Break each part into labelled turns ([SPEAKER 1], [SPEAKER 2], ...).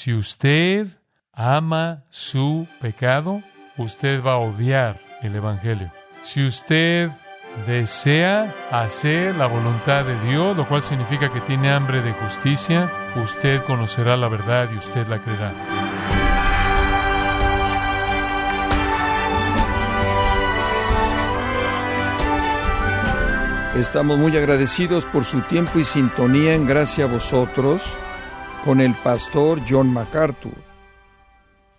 [SPEAKER 1] Si usted ama su pecado, usted va a odiar el Evangelio. Si usted desea hacer la voluntad de Dios, lo cual significa que tiene hambre de justicia, usted conocerá la verdad y usted la creerá.
[SPEAKER 2] Estamos muy agradecidos por su tiempo y sintonía en gracia a vosotros con el pastor John MacArthur.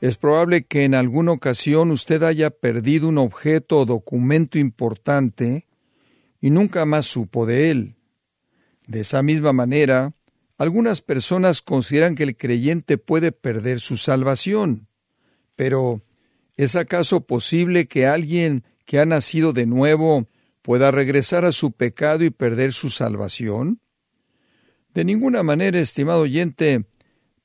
[SPEAKER 2] Es probable que en alguna ocasión usted haya perdido un objeto o documento importante y nunca más supo de él. De esa misma manera, algunas personas consideran que el creyente puede perder su salvación. Pero, ¿es acaso posible que alguien que ha nacido de nuevo pueda regresar a su pecado y perder su salvación? De ninguna manera, estimado oyente,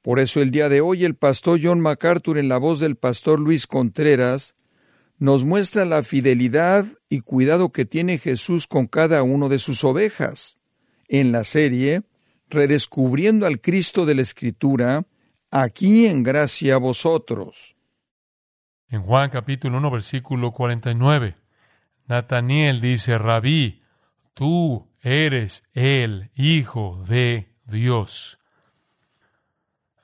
[SPEAKER 2] por eso el día de hoy el pastor John MacArthur en la voz del pastor Luis Contreras nos muestra la fidelidad y cuidado que tiene Jesús con cada uno de sus ovejas. En la serie, Redescubriendo al Cristo de la Escritura, aquí en gracia a vosotros.
[SPEAKER 1] En Juan capítulo 1 versículo 49, Nataniel dice, Rabí, tú eres el Hijo de Dios.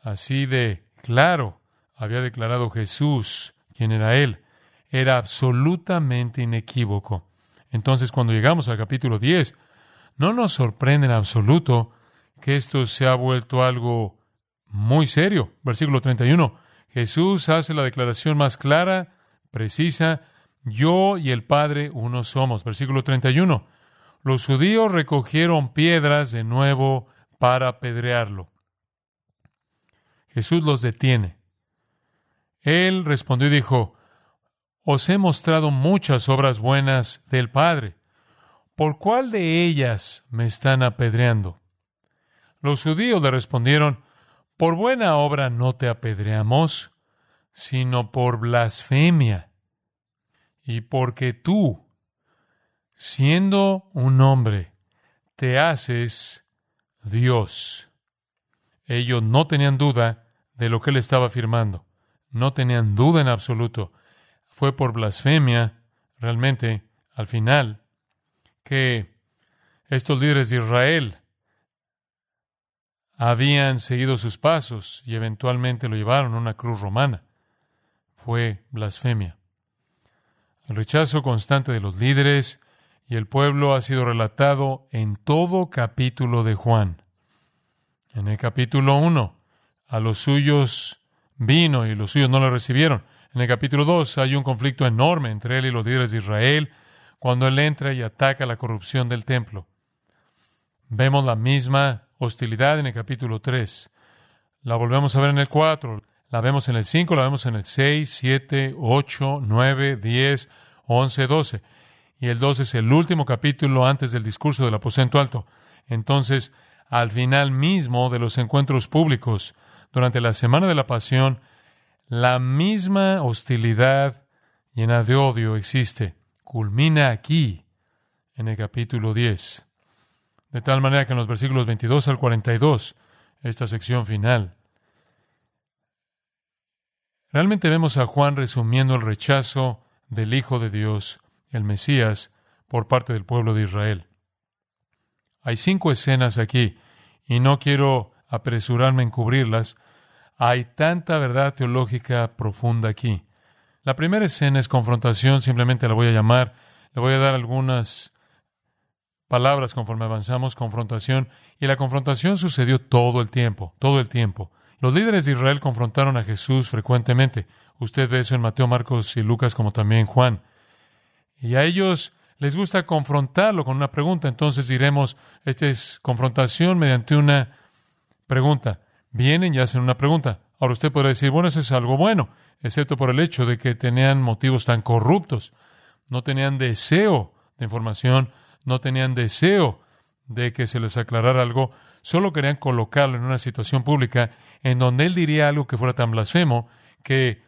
[SPEAKER 1] Así de claro había declarado Jesús quién era Él. Era absolutamente inequívoco. Entonces, cuando llegamos al capítulo 10, no nos sorprende en absoluto que esto se ha vuelto algo muy serio. Versículo 31. Jesús hace la declaración más clara, precisa, yo y el Padre uno somos. Versículo 31. Los judíos recogieron piedras de nuevo para apedrearlo. Jesús los detiene. Él respondió y dijo, Os he mostrado muchas obras buenas del Padre. ¿Por cuál de ellas me están apedreando? Los judíos le respondieron, Por buena obra no te apedreamos, sino por blasfemia, y porque tú, siendo un hombre, te haces Dios. Ellos no tenían duda de lo que él estaba afirmando. No tenían duda en absoluto. Fue por blasfemia, realmente, al final, que estos líderes de Israel habían seguido sus pasos y eventualmente lo llevaron a una cruz romana. Fue blasfemia. El rechazo constante de los líderes y el pueblo ha sido relatado en todo capítulo de Juan. En el capítulo 1, a los suyos vino y los suyos no lo recibieron. En el capítulo 2 hay un conflicto enorme entre él y los líderes de Israel cuando él entra y ataca la corrupción del templo. Vemos la misma hostilidad en el capítulo 3. La volvemos a ver en el 4, la vemos en el 5, la vemos en el 6, 7, 8, 9, 10, 11, 12. Y el 12 es el último capítulo antes del discurso del aposento alto. Entonces, al final mismo de los encuentros públicos, durante la semana de la pasión, la misma hostilidad llena de odio existe. Culmina aquí, en el capítulo 10. De tal manera que en los versículos 22 al 42, esta sección final, realmente vemos a Juan resumiendo el rechazo del Hijo de Dios, el Mesías, por parte del pueblo de Israel. Hay cinco escenas aquí y no quiero apresurarme en cubrirlas. Hay tanta verdad teológica profunda aquí. La primera escena es confrontación, simplemente la voy a llamar, le voy a dar algunas palabras conforme avanzamos, confrontación, y la confrontación sucedió todo el tiempo, todo el tiempo. Los líderes de Israel confrontaron a Jesús frecuentemente. Usted ve eso en Mateo, Marcos y Lucas, como también Juan. Y a ellos les gusta confrontarlo con una pregunta. Entonces diremos, esta es confrontación mediante una pregunta. Vienen y hacen una pregunta. Ahora usted podrá decir, bueno, eso es algo bueno, excepto por el hecho de que tenían motivos tan corruptos. No tenían deseo de información, no tenían deseo de que se les aclarara algo, solo querían colocarlo en una situación pública en donde él diría algo que fuera tan blasfemo que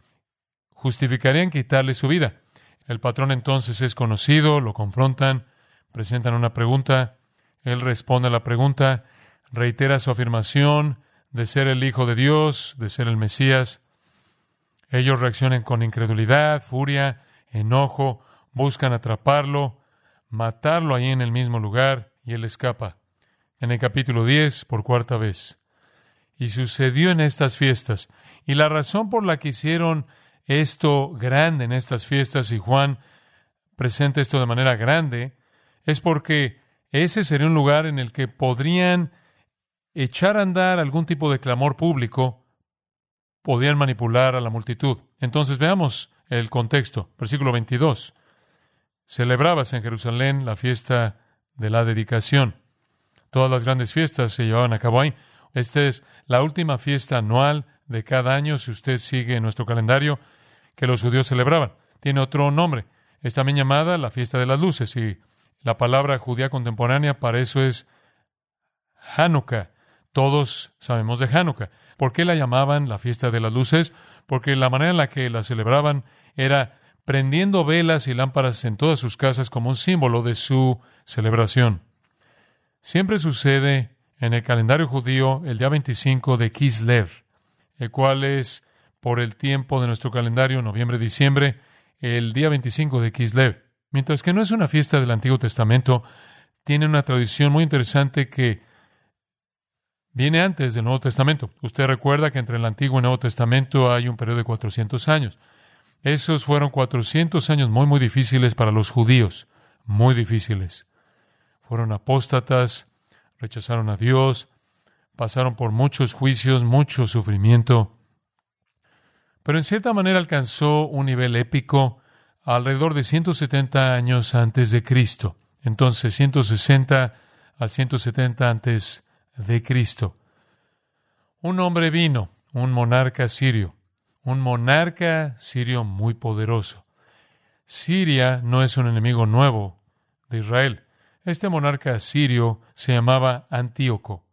[SPEAKER 1] justificarían quitarle su vida. El patrón entonces es conocido, lo confrontan, presentan una pregunta, él responde a la pregunta, reitera su afirmación de ser el Hijo de Dios, de ser el Mesías. Ellos reaccionan con incredulidad, furia, enojo, buscan atraparlo, matarlo ahí en el mismo lugar y él escapa. En el capítulo 10, por cuarta vez. Y sucedió en estas fiestas. Y la razón por la que hicieron esto grande en estas fiestas y Juan presenta esto de manera grande es porque ese sería un lugar en el que podrían echar a andar algún tipo de clamor público, podían manipular a la multitud. Entonces veamos el contexto. Versículo 22. Celebrabas en Jerusalén la fiesta de la dedicación. Todas las grandes fiestas se llevaban a cabo ahí. Esta es la última fiesta anual de cada año, si usted sigue nuestro calendario, que los judíos celebraban. Tiene otro nombre. Es también llamada la fiesta de las luces y la palabra judía contemporánea para eso es Hanukkah. Todos sabemos de Hanukkah. ¿Por qué la llamaban la fiesta de las luces? Porque la manera en la que la celebraban era prendiendo velas y lámparas en todas sus casas como un símbolo de su celebración. Siempre sucede en el calendario judío el día 25 de Kislev, el cual es por el tiempo de nuestro calendario, noviembre-diciembre, el día 25 de Kislev. Mientras que no es una fiesta del Antiguo Testamento, tiene una tradición muy interesante que viene antes del Nuevo Testamento. Usted recuerda que entre el Antiguo y el Nuevo Testamento hay un periodo de 400 años. Esos fueron 400 años muy, muy difíciles para los judíos, muy difíciles. Fueron apóstatas, rechazaron a Dios, pasaron por muchos juicios, mucho sufrimiento pero en cierta manera alcanzó un nivel épico alrededor de 170 años antes de Cristo. Entonces, 160 al 170 antes de Cristo. Un hombre vino, un monarca sirio, un monarca sirio muy poderoso. Siria no es un enemigo nuevo de Israel. Este monarca sirio se llamaba Antíoco.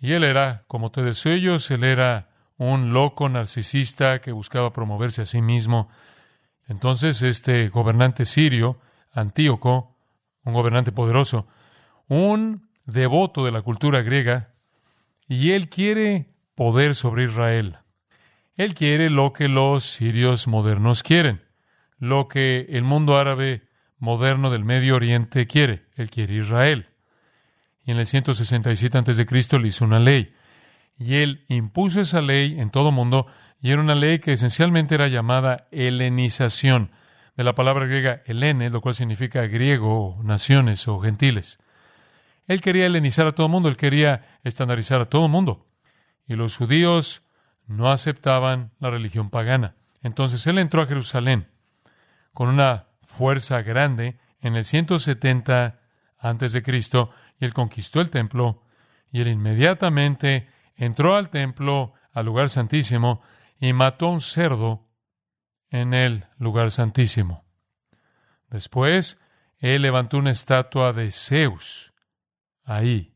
[SPEAKER 1] Y él era, como todos ellos, él era un loco narcisista que buscaba promoverse a sí mismo. Entonces este gobernante sirio, Antíoco, un gobernante poderoso, un devoto de la cultura griega, y él quiere poder sobre Israel. Él quiere lo que los sirios modernos quieren, lo que el mundo árabe moderno del Medio Oriente quiere. Él quiere Israel. En el 167 a.C. le hizo una ley y él impuso esa ley en todo mundo, y era una ley que esencialmente era llamada helenización, de la palabra griega helene, lo cual significa griego, naciones o gentiles. Él quería helenizar a todo el mundo, él quería estandarizar a todo el mundo. Y los judíos no aceptaban la religión pagana. Entonces él entró a Jerusalén con una fuerza grande en el 170 antes de Cristo y él conquistó el templo y él inmediatamente entró al templo, al lugar santísimo, y mató un cerdo en el lugar santísimo. Después, él levantó una estatua de Zeus ahí.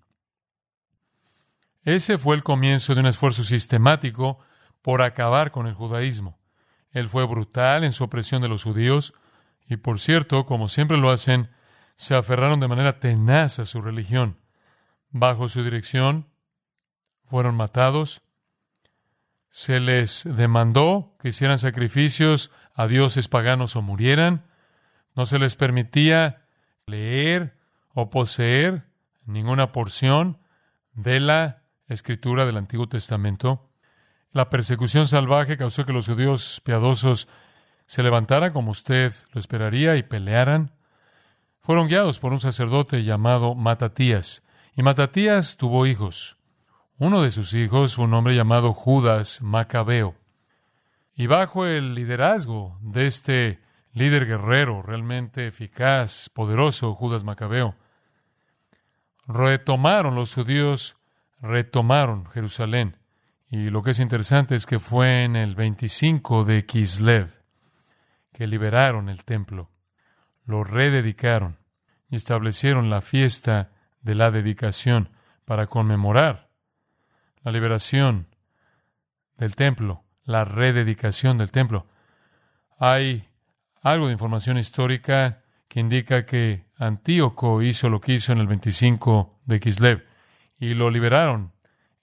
[SPEAKER 1] Ese fue el comienzo de un esfuerzo sistemático por acabar con el judaísmo. Él fue brutal en su opresión de los judíos y, por cierto, como siempre lo hacen, se aferraron de manera tenaz a su religión. Bajo su dirección, fueron matados. Se les demandó que hicieran sacrificios a dioses paganos o murieran. No se les permitía leer o poseer ninguna porción de la escritura del Antiguo Testamento. La persecución salvaje causó que los judíos piadosos se levantaran como usted lo esperaría y pelearan. Fueron guiados por un sacerdote llamado Matatías. Y Matatías tuvo hijos. Uno de sus hijos fue un hombre llamado Judas Macabeo. Y bajo el liderazgo de este líder guerrero realmente eficaz, poderoso, Judas Macabeo, retomaron los judíos, retomaron Jerusalén. Y lo que es interesante es que fue en el 25 de Kislev que liberaron el templo, lo rededicaron y establecieron la fiesta de la dedicación para conmemorar la liberación del templo, la rededicación del templo. Hay algo de información histórica que indica que Antíoco hizo lo que hizo en el 25 de Kislev y lo liberaron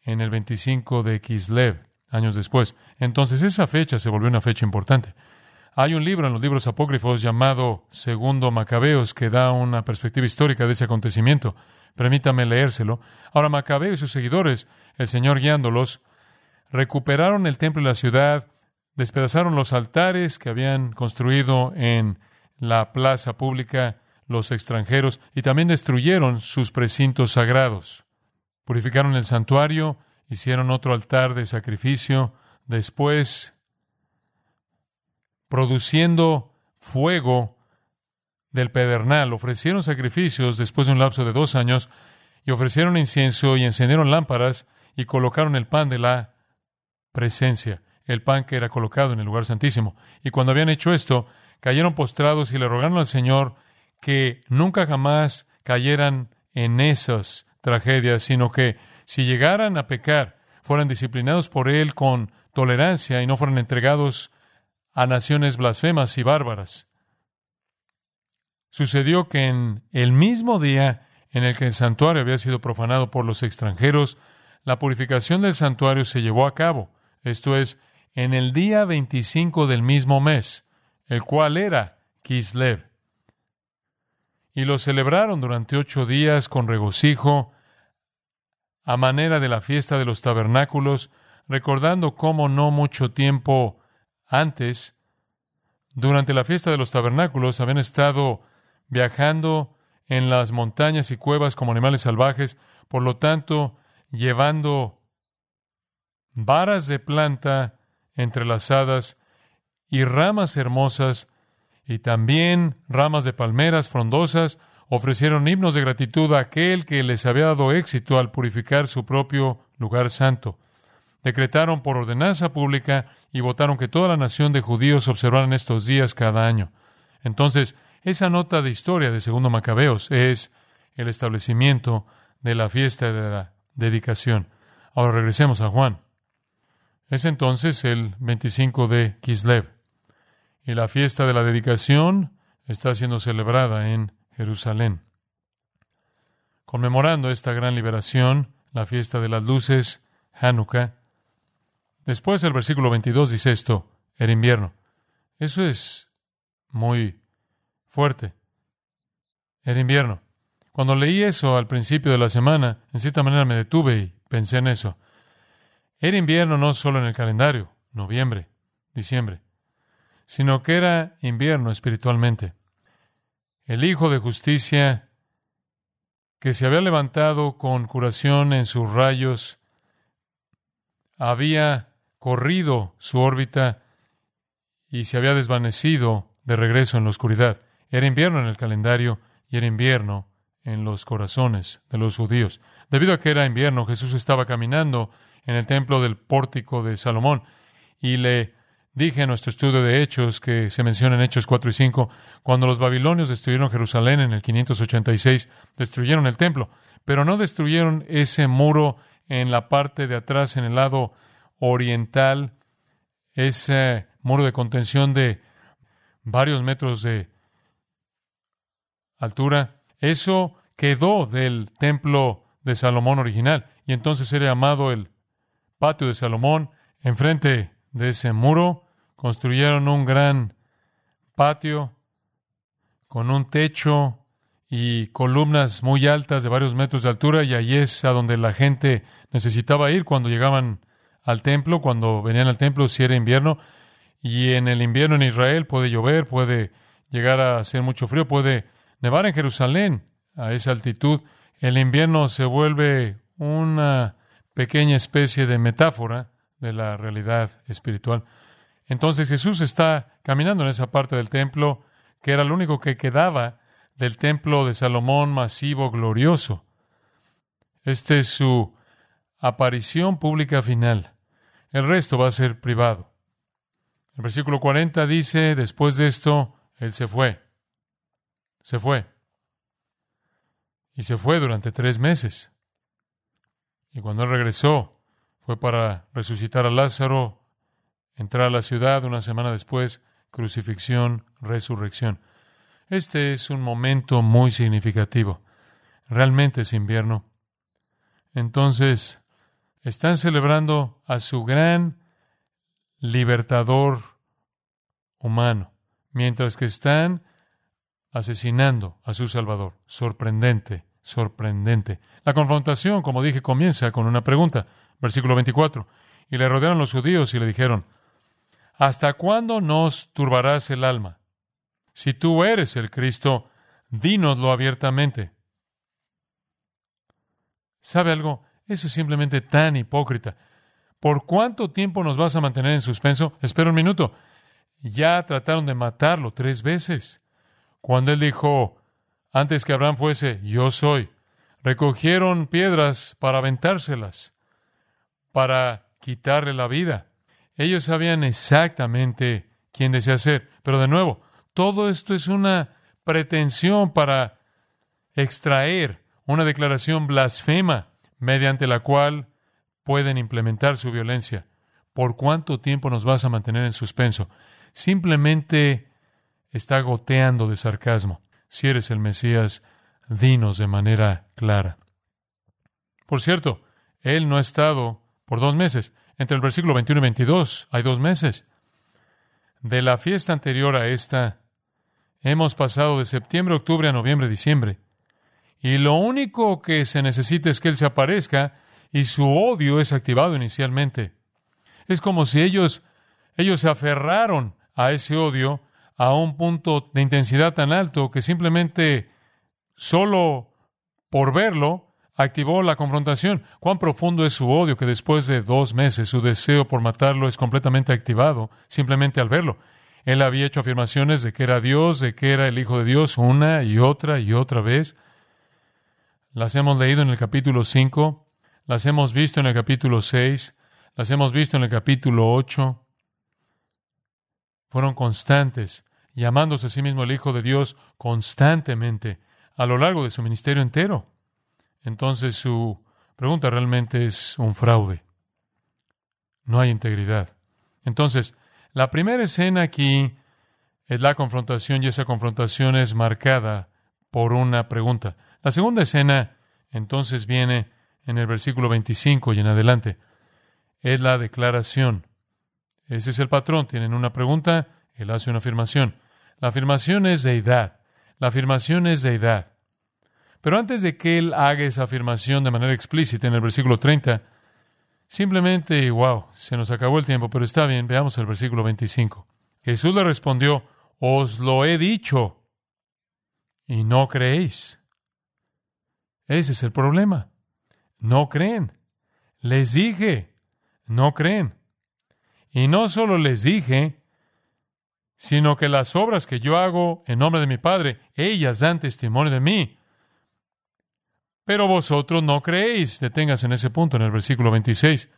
[SPEAKER 1] en el 25 de Kislev, años después. Entonces esa fecha se volvió una fecha importante. Hay un libro en los libros apócrifos llamado Segundo Macabeos que da una perspectiva histórica de ese acontecimiento. Permítame leérselo. Ahora Macabeo y sus seguidores, el Señor guiándolos, recuperaron el templo y la ciudad, despedazaron los altares que habían construido en la plaza pública los extranjeros y también destruyeron sus precintos sagrados. Purificaron el santuario, hicieron otro altar de sacrificio, después produciendo fuego del pedernal, ofrecieron sacrificios después de un lapso de dos años y ofrecieron incienso y encendieron lámparas y colocaron el pan de la presencia, el pan que era colocado en el lugar santísimo. Y cuando habían hecho esto, cayeron postrados y le rogaron al Señor que nunca jamás cayeran en esas tragedias, sino que si llegaran a pecar, fueran disciplinados por Él con tolerancia y no fueran entregados a naciones blasfemas y bárbaras. Sucedió que en el mismo día en el que el santuario había sido profanado por los extranjeros, la purificación del santuario se llevó a cabo, esto es, en el día 25 del mismo mes, el cual era Kislev. Y lo celebraron durante ocho días con regocijo, a manera de la fiesta de los tabernáculos, recordando cómo no mucho tiempo antes, durante la fiesta de los tabernáculos, habían estado viajando en las montañas y cuevas como animales salvajes, por lo tanto, llevando varas de planta entrelazadas y ramas hermosas, y también ramas de palmeras frondosas, ofrecieron himnos de gratitud a aquel que les había dado éxito al purificar su propio lugar santo decretaron por ordenanza pública y votaron que toda la nación de judíos observaran estos días cada año. Entonces, esa nota de historia de Segundo Macabeos es el establecimiento de la fiesta de la dedicación. Ahora regresemos a Juan. Es entonces el 25 de Kislev. Y la fiesta de la dedicación está siendo celebrada en Jerusalén. Conmemorando esta gran liberación, la fiesta de las luces, Hanukkah, Después el versículo 22 dice esto, era invierno. Eso es muy fuerte. Era invierno. Cuando leí eso al principio de la semana, en cierta manera me detuve y pensé en eso. Era invierno no solo en el calendario, noviembre, diciembre, sino que era invierno espiritualmente. El Hijo de Justicia, que se había levantado con curación en sus rayos, había corrido su órbita y se había desvanecido de regreso en la oscuridad. Era invierno en el calendario y era invierno en los corazones de los judíos. Debido a que era invierno, Jesús estaba caminando en el templo del pórtico de Salomón y le dije en nuestro estudio de Hechos que se menciona en Hechos 4 y 5, cuando los babilonios destruyeron Jerusalén en el 586, destruyeron el templo, pero no destruyeron ese muro en la parte de atrás, en el lado oriental, ese muro de contención de varios metros de altura, eso quedó del templo de Salomón original y entonces era llamado el patio de Salomón. Enfrente de ese muro construyeron un gran patio con un techo y columnas muy altas de varios metros de altura y allí es a donde la gente necesitaba ir cuando llegaban al templo, cuando venían al templo si era invierno, y en el invierno en Israel puede llover, puede llegar a hacer mucho frío, puede nevar en Jerusalén a esa altitud. El invierno se vuelve una pequeña especie de metáfora de la realidad espiritual. Entonces Jesús está caminando en esa parte del templo que era lo único que quedaba del templo de Salomón masivo, glorioso. Este es su aparición pública final. El resto va a ser privado. El versículo 40 dice, después de esto, Él se fue. Se fue. Y se fue durante tres meses. Y cuando Él regresó, fue para resucitar a Lázaro, entrar a la ciudad una semana después, crucifixión, resurrección. Este es un momento muy significativo. Realmente es invierno. Entonces, Están celebrando a su gran libertador humano, mientras que están asesinando a su Salvador. Sorprendente, sorprendente. La confrontación, como dije, comienza con una pregunta. Versículo 24. Y le rodearon los judíos y le dijeron, ¿Hasta cuándo nos turbarás el alma? Si tú eres el Cristo, dínoslo abiertamente. ¿Sabe algo? Eso es simplemente tan hipócrita. ¿Por cuánto tiempo nos vas a mantener en suspenso? Espera un minuto. Ya trataron de matarlo tres veces. Cuando él dijo, antes que Abraham fuese, yo soy, recogieron piedras para aventárselas, para quitarle la vida. Ellos sabían exactamente quién desea ser. Pero de nuevo, todo esto es una pretensión para extraer una declaración blasfema mediante la cual pueden implementar su violencia. ¿Por cuánto tiempo nos vas a mantener en suspenso? Simplemente está goteando de sarcasmo. Si eres el Mesías, dinos de manera clara. Por cierto, él no ha estado por dos meses. Entre el versículo 21 y 22 hay dos meses. De la fiesta anterior a esta, hemos pasado de septiembre, octubre a noviembre, diciembre. Y lo único que se necesita es que Él se aparezca y su odio es activado inicialmente. Es como si ellos, ellos se aferraron a ese odio a un punto de intensidad tan alto que simplemente solo por verlo activó la confrontación. Cuán profundo es su odio que después de dos meses su deseo por matarlo es completamente activado simplemente al verlo. Él había hecho afirmaciones de que era Dios, de que era el Hijo de Dios una y otra y otra vez. Las hemos leído en el capítulo 5, las hemos visto en el capítulo 6, las hemos visto en el capítulo 8. Fueron constantes, llamándose a sí mismo el Hijo de Dios constantemente a lo largo de su ministerio entero. Entonces su pregunta realmente es un fraude. No hay integridad. Entonces, la primera escena aquí es la confrontación y esa confrontación es marcada por una pregunta. La segunda escena entonces viene en el versículo 25 y en adelante. Es la declaración. Ese es el patrón. Tienen una pregunta, él hace una afirmación. La afirmación es deidad. La afirmación es deidad. Pero antes de que él haga esa afirmación de manera explícita en el versículo 30, simplemente, wow, se nos acabó el tiempo, pero está bien, veamos el versículo 25. Jesús le respondió, os lo he dicho y no creéis. Ese es el problema. No creen. Les dije, no creen. Y no solo les dije, sino que las obras que yo hago en nombre de mi Padre, ellas dan testimonio de mí. Pero vosotros no creéis. Deténgase en ese punto, en el versículo 26.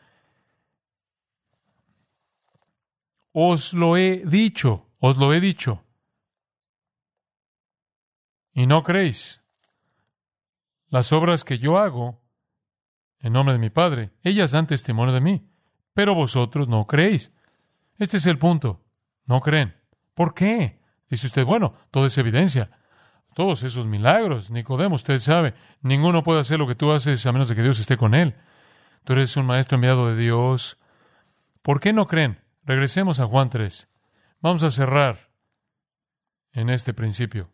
[SPEAKER 1] Os lo he dicho, os lo he dicho. Y no creéis. Las obras que yo hago en nombre de mi Padre, ellas dan testimonio de mí, pero vosotros no creéis. Este es el punto. No creen. ¿Por qué? Dice usted, bueno, todo es evidencia. Todos esos milagros, Nicodemo, usted sabe, ninguno puede hacer lo que tú haces a menos de que Dios esté con él. Tú eres un maestro enviado de Dios. ¿Por qué no creen? Regresemos a Juan 3. Vamos a cerrar en este principio.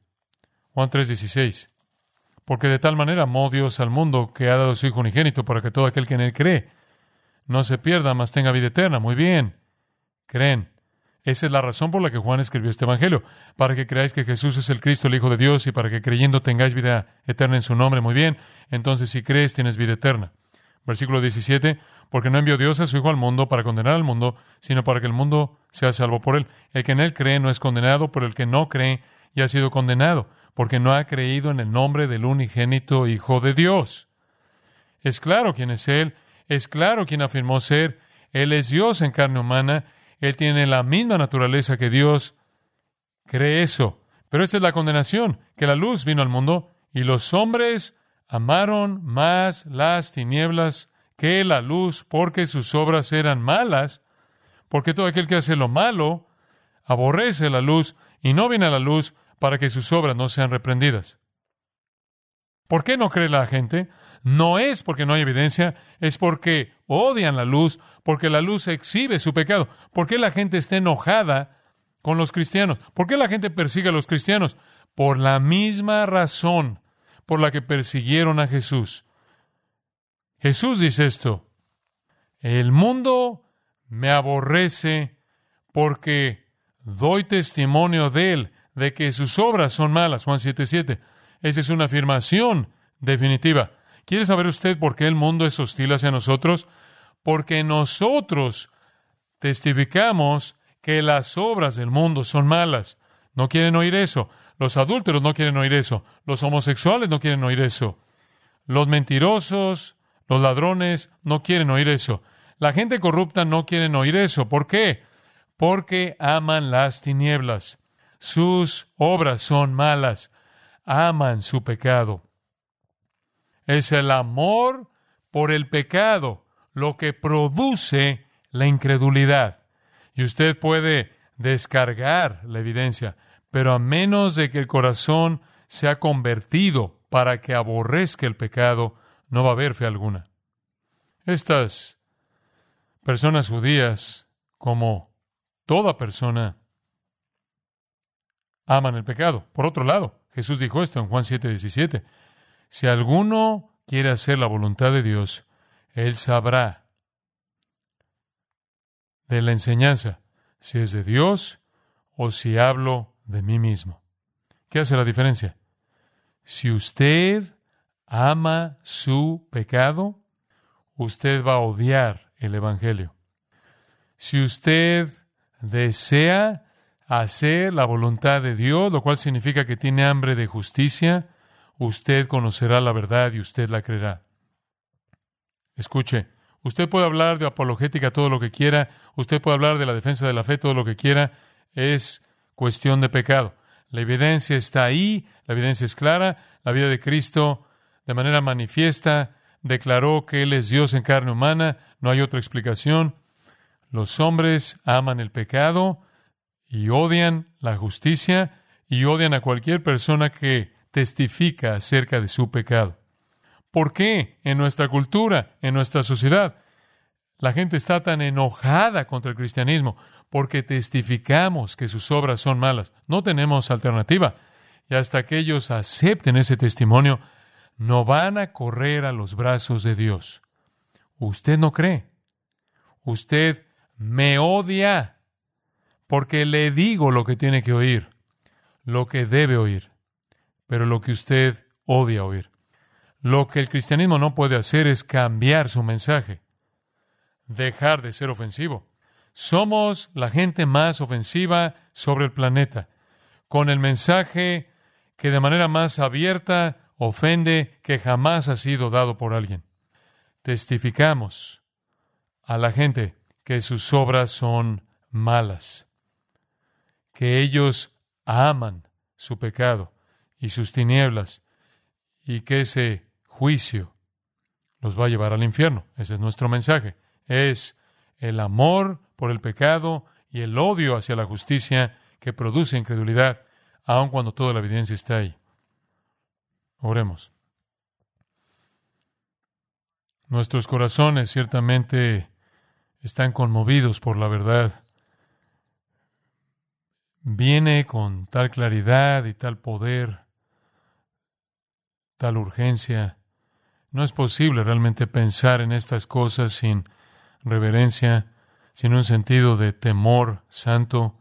[SPEAKER 1] Juan 3, 16. Porque de tal manera amó Dios al mundo que ha dado su Hijo unigénito para que todo aquel que en él cree no se pierda, mas tenga vida eterna. Muy bien. Creen. Esa es la razón por la que Juan escribió este Evangelio, para que creáis que Jesús es el Cristo, el Hijo de Dios, y para que creyendo tengáis vida eterna en su nombre. Muy bien. Entonces, si crees, tienes vida eterna. Versículo 17, porque no envió Dios a su Hijo al mundo para condenar al mundo, sino para que el mundo sea salvo por él. El que en él cree no es condenado, pero el que no cree ya ha sido condenado, porque no ha creído en el nombre del unigénito Hijo de Dios. Es claro quién es Él, es claro quién afirmó ser, Él es Dios en carne humana, Él tiene la misma naturaleza que Dios, cree eso. Pero esta es la condenación, que la luz vino al mundo y los hombres amaron más las tinieblas que la luz porque sus obras eran malas, porque todo aquel que hace lo malo aborrece la luz y no viene a la luz para que sus obras no sean reprendidas. ¿Por qué no cree la gente? no es porque no hay evidencia, es porque odian la luz, porque la luz exhibe su pecado. ¿Por qué la gente está enojada con los cristianos? ¿Por qué la gente persigue a los cristianos? Por la misma razón por la que persiguieron a Jesús. Jesús dice esto, el mundo me aborrece porque doy testimonio de él, de que sus obras son malas. Juan 7:7. Esa es una afirmación definitiva. ¿Quiere saber usted por qué el mundo es hostil hacia nosotros? Porque nosotros testificamos que las obras del mundo son malas. No quieren oír eso. Los adúlteros no quieren oír eso. Los homosexuales no quieren oír eso. Los mentirosos, los ladrones no quieren oír eso. La gente corrupta no quieren oír eso. ¿Por qué? Porque aman las tinieblas. Sus obras son malas. Aman su pecado. Es el amor por el pecado lo que produce la incredulidad. Y usted puede descargar la evidencia, pero a menos de que el corazón sea convertido para que aborrezca el pecado, no va a haber fe alguna. Estas personas judías, como toda persona, aman el pecado. Por otro lado, Jesús dijo esto en Juan 7:17. Si alguno quiere hacer la voluntad de Dios, él sabrá de la enseñanza si es de Dios o si hablo de mí mismo. ¿Qué hace la diferencia? Si usted ama su pecado, usted va a odiar el Evangelio. Si usted desea hacer la voluntad de Dios, lo cual significa que tiene hambre de justicia, usted conocerá la verdad y usted la creerá. Escuche, usted puede hablar de apologética todo lo que quiera, usted puede hablar de la defensa de la fe todo lo que quiera, es cuestión de pecado. La evidencia está ahí, la evidencia es clara, la vida de Cristo de manera manifiesta declaró que Él es Dios en carne humana, no hay otra explicación. Los hombres aman el pecado y odian la justicia y odian a cualquier persona que testifica acerca de su pecado. ¿Por qué en nuestra cultura, en nuestra sociedad, la gente está tan enojada contra el cristianismo? porque testificamos que sus obras son malas. No tenemos alternativa. Y hasta que ellos acepten ese testimonio, no van a correr a los brazos de Dios. Usted no cree. Usted me odia porque le digo lo que tiene que oír, lo que debe oír, pero lo que usted odia oír. Lo que el cristianismo no puede hacer es cambiar su mensaje, dejar de ser ofensivo. Somos la gente más ofensiva sobre el planeta, con el mensaje que de manera más abierta ofende que jamás ha sido dado por alguien. Testificamos a la gente que sus obras son malas, que ellos aman su pecado y sus tinieblas, y que ese juicio los va a llevar al infierno. Ese es nuestro mensaje. Es el amor por el pecado y el odio hacia la justicia que produce incredulidad, aun cuando toda la evidencia está ahí. Oremos. Nuestros corazones ciertamente están conmovidos por la verdad. Viene con tal claridad y tal poder, tal urgencia. No es posible realmente pensar en estas cosas sin reverencia sin un sentido de temor santo,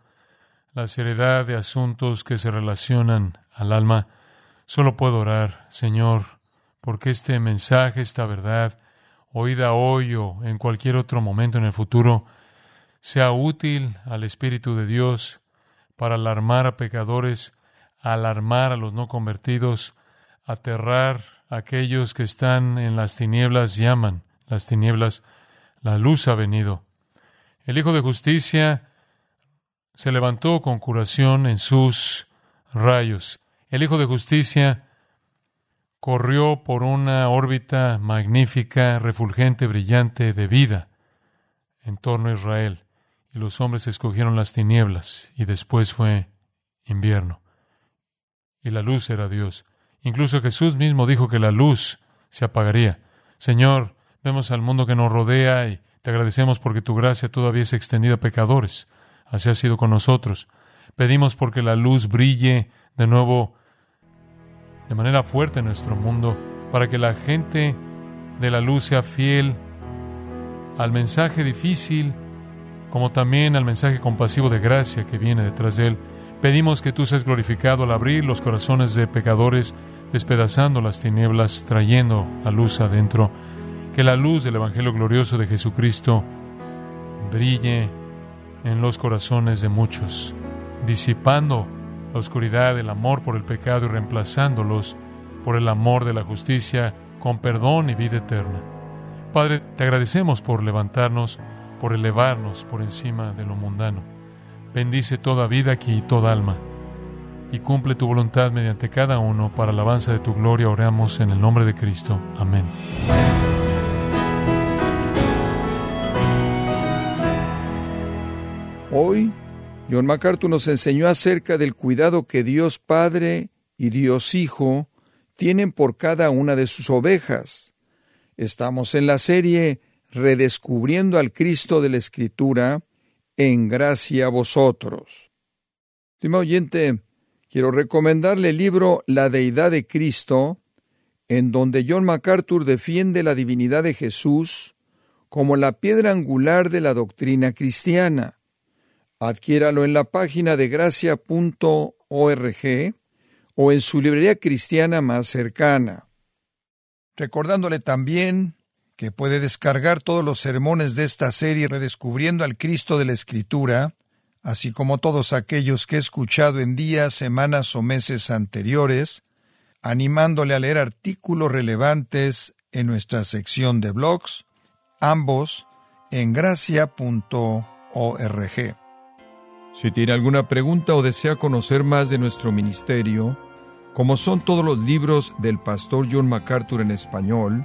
[SPEAKER 1] la seriedad de asuntos que se relacionan al alma. Solo puedo orar, Señor, porque este mensaje, esta verdad, oída hoy o en cualquier otro momento en el futuro, sea útil al Espíritu de Dios para alarmar a pecadores, alarmar a los no convertidos, aterrar a aquellos que están en las tinieblas, llaman las tinieblas, la luz ha venido. El Hijo de Justicia se levantó con curación en sus rayos. El Hijo de Justicia corrió por una órbita magnífica, refulgente, brillante de vida en torno a Israel. Y los hombres escogieron las tinieblas y después fue invierno. Y la luz era Dios. Incluso Jesús mismo dijo que la luz se apagaría. Señor, vemos al mundo que nos rodea y te agradecemos porque tu gracia todavía es extendida a pecadores. Así ha sido con nosotros. Pedimos porque la luz brille de nuevo de manera fuerte en nuestro mundo, para que la gente de la luz sea fiel al mensaje difícil, como también al mensaje compasivo de gracia que viene detrás de él. Pedimos que tú seas glorificado al abrir los corazones de pecadores, despedazando las tinieblas, trayendo la luz adentro. Que la luz del Evangelio glorioso de Jesucristo brille en los corazones de muchos, disipando la oscuridad del amor por el pecado y reemplazándolos por el amor de la justicia con perdón y vida eterna. Padre, te agradecemos por levantarnos, por elevarnos por encima de lo mundano. Bendice toda vida aquí y toda alma. Y cumple tu voluntad mediante cada uno para alabanza de tu gloria. Oramos en el nombre de Cristo. Amén.
[SPEAKER 2] Hoy, John MacArthur nos enseñó acerca del cuidado que Dios Padre y Dios Hijo tienen por cada una de sus ovejas. Estamos en la serie Redescubriendo al Cristo de la Escritura, en gracia a vosotros. Estimado oyente, quiero recomendarle el libro La Deidad de Cristo, en donde John MacArthur defiende la divinidad de Jesús como la piedra angular de la doctrina cristiana. Adquiéralo en la página de gracia.org o en su librería cristiana más cercana. Recordándole también que puede descargar todos los sermones de esta serie redescubriendo al Cristo de la Escritura, así como todos aquellos que he escuchado en días, semanas o meses anteriores, animándole a leer artículos relevantes en nuestra sección de blogs, ambos en gracia.org. Si tiene alguna pregunta o desea conocer más de nuestro ministerio, como son todos los libros del pastor John MacArthur en español,